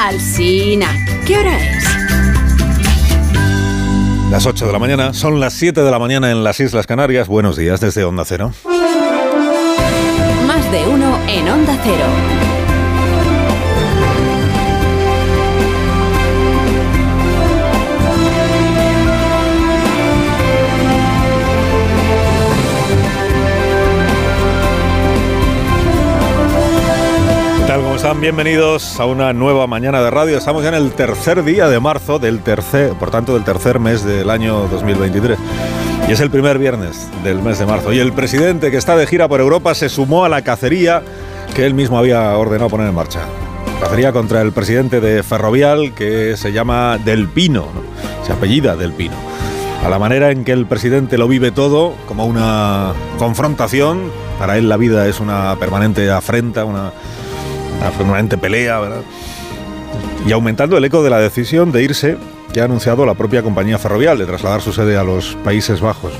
Alsina, ¿qué hora es? Las 8 de la mañana, son las 7 de la mañana en las Islas Canarias. Buenos días desde Onda Cero. Más de uno en Onda Cero. Bienvenidos a una nueva mañana de radio. Estamos ya en el tercer día de marzo del tercer, por tanto, del tercer mes del año 2023. Y es el primer viernes del mes de marzo. Y el presidente que está de gira por Europa se sumó a la cacería que él mismo había ordenado poner en marcha. Cacería contra el presidente de Ferrovial que se llama Del Pino, ¿no? se apellida Del Pino. A la manera en que el presidente lo vive todo, como una confrontación, para él la vida es una permanente afrenta, una, una permanente pelea, ¿verdad? Y aumentando el eco de la decisión de irse que ha anunciado la propia compañía ferrovial de trasladar su sede a los Países Bajos.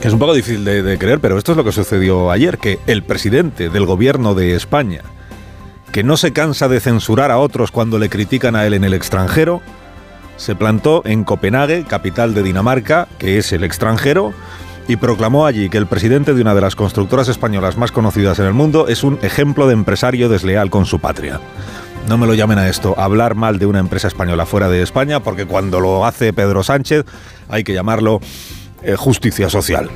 Es es un poco difícil de creer, pero esto es lo que sucedió ayer, que el presidente del gobierno de España, que no se cansa de censurar a otros cuando le critican a él en el extranjero, se plantó en Copenhague, capital de Dinamarca, que es el extranjero, y proclamó allí que el presidente de una de las constructoras españolas más conocidas en el mundo es un ejemplo de empresario desleal con su patria. No me lo llamen a esto, hablar mal de una empresa española fuera de España, porque cuando lo hace Pedro Sánchez hay que llamarlo eh, justicia social.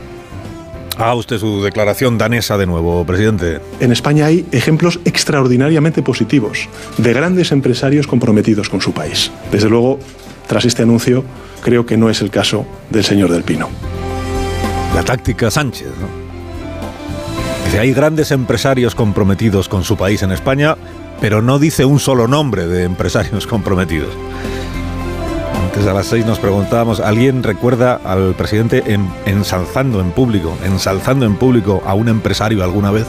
Haga usted su declaración danesa de nuevo, presidente. En España hay ejemplos extraordinariamente positivos de grandes empresarios comprometidos con su país. Desde luego, tras este anuncio, creo que no es el caso del señor Del Pino. La táctica Sánchez, ¿no? Dice, hay grandes empresarios comprometidos con su país en España, pero no dice un solo nombre de empresarios comprometidos. Antes a las seis nos preguntábamos, ¿alguien recuerda al presidente en- ensalzando en público, ensalzando en público a un empresario alguna vez?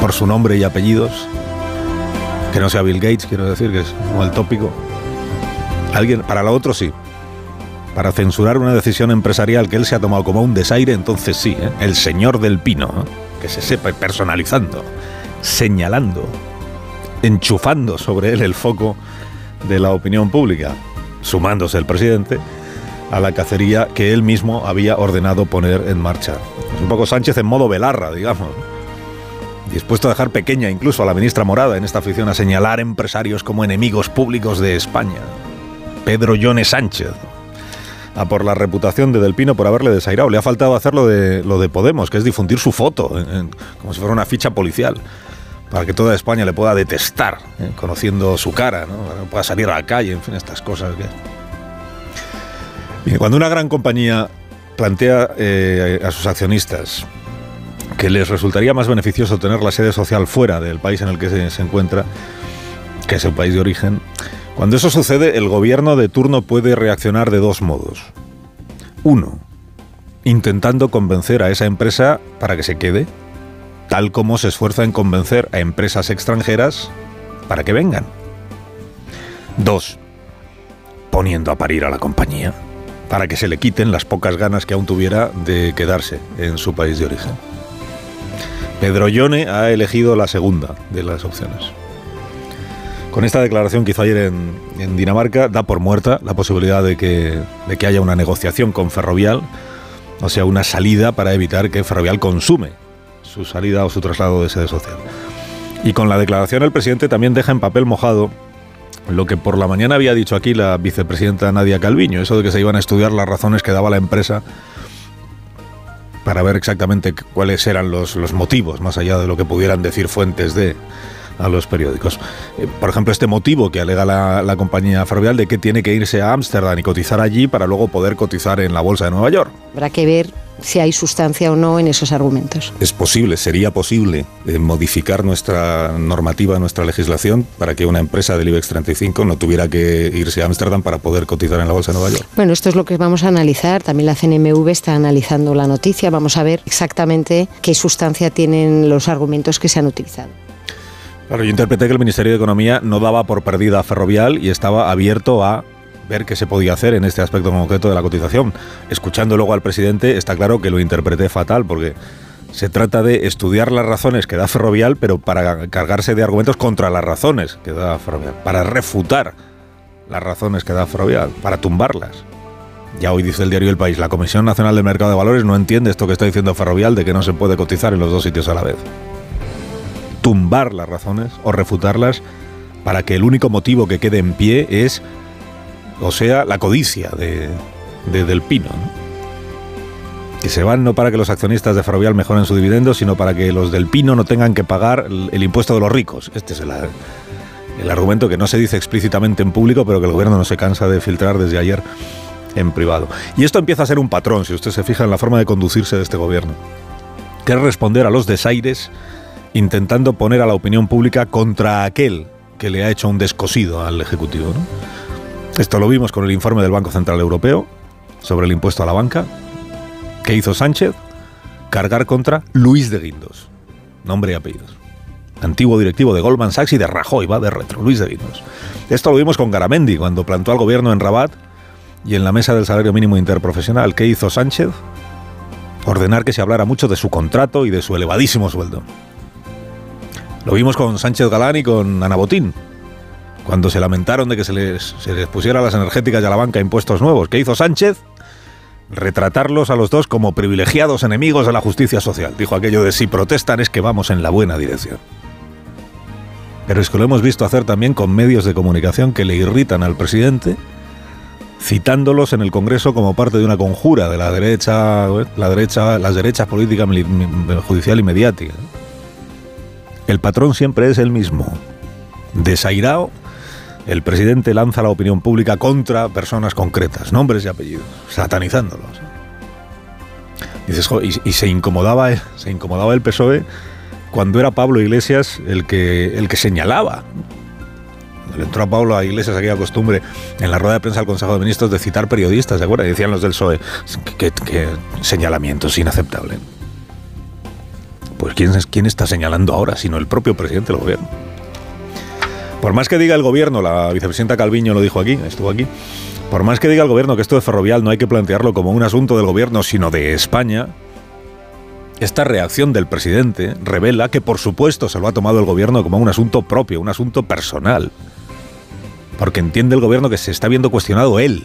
Por su nombre y apellidos. Que no sea Bill Gates, quiero decir, que es como el tópico. Alguien, para lo otro sí. Para censurar una decisión empresarial que él se ha tomado como un desaire, entonces sí, ¿eh? el señor del pino, ¿eh? que se sepa personalizando, señalando, enchufando sobre él el foco de la opinión pública, sumándose el presidente a la cacería que él mismo había ordenado poner en marcha. Es un poco Sánchez en modo velarra, digamos. Dispuesto a dejar pequeña incluso a la ministra Morada en esta afición a señalar empresarios como enemigos públicos de España. Pedro Yone Sánchez. A por la reputación de Del Pino por haberle desairado. Le ha faltado hacer lo de, lo de Podemos, que es difundir su foto, como si fuera una ficha policial, para que toda España le pueda detestar, ¿eh? conociendo su cara, ¿no? Para que pueda salir a la calle, en fin, estas cosas. que- cuando una gran compañía plantea eh, a sus accionistas que les resultaría más beneficioso tener la sede social fuera del país en el que se, se encuentra, que es el país de origen, cuando eso sucede, el gobierno de turno puede reaccionar de dos modos. Uno, intentando convencer a esa empresa para que se quede, tal como se esfuerza en convencer a empresas extranjeras para que vengan. Dos, poniendo a parir a la compañía para que se le quiten las pocas ganas que aún tuviera de quedarse en su país de origen. Pedro Yone ha elegido la segunda de las opciones. Con esta declaración que hizo ayer en, Dinamarca, da por muerta la posibilidad de que, haya una negociación con Ferrovial, o sea, una salida para evitar que Ferrovial consume su salida o su traslado de sede social. Y con la declaración el presidente también deja en papel mojado lo que por la mañana había dicho aquí la vicepresidenta Nadia Calviño, eso de que se iban a estudiar las razones que daba la empresa para ver exactamente cuáles eran los motivos, más allá de lo que pudieran decir fuentes de a los periódicos. Eh, por ejemplo, este motivo que alega la, la compañía ferrovial de que tiene que irse a Ámsterdam y cotizar allí para luego poder cotizar en la bolsa de Nueva York. Habrá que ver si hay sustancia o no en esos argumentos. Es posible, sería posible eh, modificar nuestra normativa, nuestra legislación, para que una empresa del IBEX 35 no tuviera que irse a Ámsterdam para poder cotizar en la bolsa de Nueva York. Bueno, esto es lo que vamos a analizar. También la CNMV está analizando la noticia. Vamos a ver exactamente qué sustancia tienen los argumentos que se han utilizado. Claro, yo interpreté que el Ministerio de Economía no daba por perdida a Ferrovial y estaba abierto a ver qué se podía hacer en este aspecto concreto de la cotización. Escuchando luego al presidente, está claro que lo interpreté fatal porque Se trata de estudiar las razones que da Ferrovial, pero para cargarse de argumentos contra las razones que da Ferrovial, para refutar las razones que da Ferrovial, para tumbarlas. Ya hoy dice el diario El País, la Comisión Nacional del Mercado de Valores no entiende esto que está diciendo Ferrovial de que no se puede cotizar en los dos sitios a la vez. Tumbar las razones o refutarlas para que el único motivo que quede en pie es, o sea, la codicia de, del pino. Que se van no para que los accionistas de Ferrovial mejoren su dividendo, sino para que los del pino no tengan que pagar el, impuesto de los ricos. Este es el, argumento que no se dice explícitamente en público, pero que el gobierno no se cansa de filtrar desde ayer en privado. Y esto empieza a ser un patrón, si usted se fija en la forma de conducirse de este gobierno, que es responder a los desaires intentando poner a la opinión pública contra aquel que le ha hecho un descosido al Ejecutivo. Esto lo vimos con el informe del Banco Central Europeo sobre el impuesto a la banca. ¿Qué hizo Sánchez? Cargar contra Luis de Guindos, nombre y apellidos. Antiguo directivo de Goldman Sachs y de Rajoy, va de retro, Luis de Guindos. Esto lo vimos con Garamendi cuando plantó al gobierno en Rabat y en la mesa del salario mínimo interprofesional. ¿Qué hizo Sánchez? Ordenar que se hablara mucho de su contrato y de su elevadísimo sueldo. Lo vimos con Sánchez Galán y con Ana Botín, cuando se lamentaron de que se les, pusiera a las energéticas y a la banca impuestos nuevos. ¿Qué hizo Sánchez? Retratarlos a los dos como privilegiados enemigos de la justicia social. Dijo aquello de si protestan es que vamos en la buena dirección. Pero es que lo hemos visto hacer también con medios de comunicación que le irritan al presidente citándolos en el Congreso como parte de una conjura de la derecha, la derecha, las derechas políticas, judicial y mediática. El patrón siempre es el mismo. Desairado, el presidente lanza la opinión pública contra personas concretas, nombres y apellidos, satanizándolos. y, se incomodaba, se incomodaba el PSOE cuando era Pablo Iglesias el que, el que señalaba le entró a Pablo a Iglesias aquella costumbre en la rueda de prensa del Consejo de Ministros de citar periodistas, ¿de acuerdo? Y decían los del PSOE, que señalamiento es inaceptable. Pues ¿quién, ¿quién está señalando ahora, sino el propio presidente del gobierno? Por más que diga el gobierno, la vicepresidenta Calviño lo dijo aquí, estuvo aquí, por más que diga el gobierno que esto de ferrovial no hay que plantearlo como un asunto del gobierno, sino de España, esta reacción del presidente revela que por supuesto se lo ha tomado el gobierno como un asunto propio, un asunto personal porque entiende el gobierno que se está viendo cuestionado él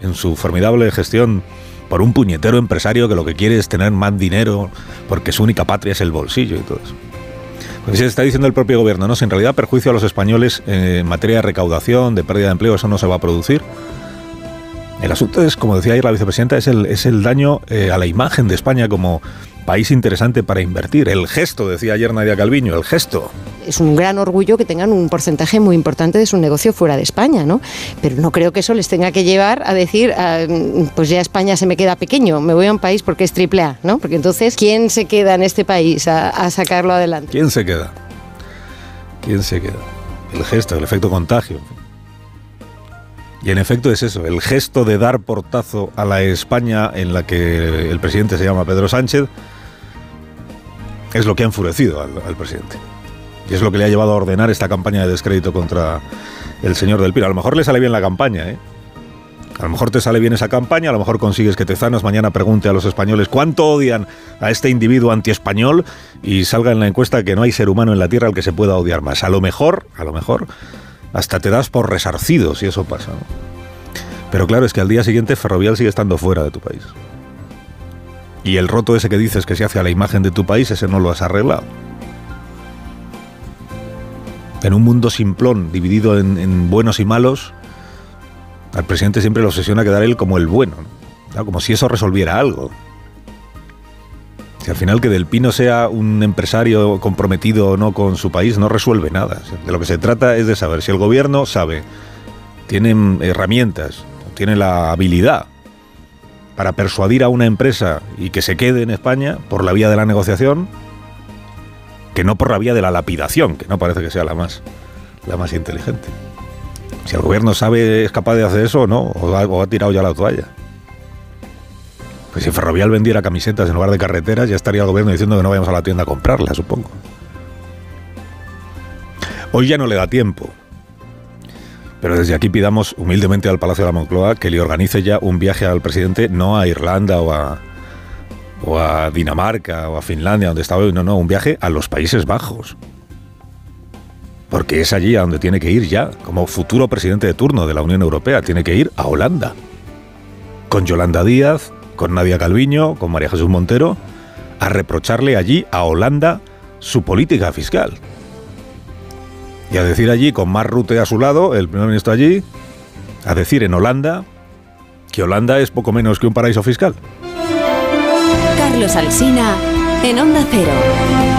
en su formidable gestión por un puñetero empresario que lo que quiere es tener más dinero porque su única patria es el bolsillo y todo eso. Pues se está diciendo el propio gobierno, no, si en realidad perjuicio a los españoles en materia de recaudación, de pérdida de empleo, eso no se va a producir. El asunto es, como decía ayer la vicepresidenta, es el, es el daño eh, a la imagen de España como país interesante para invertir. El gesto, decía ayer Nadia Calviño, el gesto. Es un gran orgullo que tengan un porcentaje muy importante de su negocio fuera de España, ¿no? Pero no creo que eso les tenga que llevar a decir, ah, pues ya España se me queda pequeño, me voy a un país porque es triple A, ¿no? Porque entonces, ¿quién se queda en este país a, a sacarlo adelante? ¿Quién se queda? ¿Quién se queda? El gesto, el efecto contagio. Y en efecto es eso, el gesto de dar portazo a la España en la que el presidente se llama Pedro Sánchez, es lo que ha enfurecido al, presidente. Y es lo que le ha llevado a ordenar esta campaña de descrédito contra el señor del Pino. A lo mejor le sale bien la campaña, ¿eh? A lo mejor te sale bien esa campaña, a lo mejor consigues que Tezanos mañana pregunte a los españoles cuánto odian a este individuo antiespañol y salga en la encuesta que no hay ser humano en la Tierra al que se pueda odiar más. A lo mejor, a lo mejor, hasta te das por resarcido si eso pasa. Pero claro, es que al día siguiente Ferrovial sigue estando fuera de tu país. Y el roto ese que dices que se hace a la imagen de tu país, ese no lo has arreglado. En un mundo simplón, dividido en, buenos y malos, al presidente siempre le obsesiona quedar él como el bueno, como si eso resolviera algo. Si al final que Del Pino sea un empresario comprometido o no con su país no resuelve nada. De lo que se trata es de saber si el gobierno sabe, tiene herramientas, tiene la habilidad para persuadir a una empresa y que se quede en España por la vía de la negociación, que no por la vía de la lapidación, que no parece que sea la más, la más inteligente. Si el gobierno sabe, es capaz de hacer eso o no, o ha, tirado ya la toalla. Pues si Ferrovial vendiera camisetas en lugar de carreteras, ya estaría el gobierno diciendo que no vayamos a la tienda a comprarlas, supongo. Hoy ya no le da tiempo. Pero desde aquí pidamos humildemente al Palacio de la Moncloa que le organice ya un viaje al presidente, no a Irlanda o a, Dinamarca o a Finlandia, donde estaba hoy. No, no, un viaje a los Países Bajos. Porque es allí a donde tiene que ir ya, como futuro presidente de turno de la Unión Europea. Tiene que ir a Holanda. Con Yolanda Díaz, con Nadia Calviño, con María Jesús Montero, a reprocharle allí a Holanda su política fiscal. Y a decir allí, con Mark Rutte a su lado, el primer ministro allí, a decir en Holanda que Holanda es poco menos que un paraíso fiscal. Carlos Alsina en Onda Cero.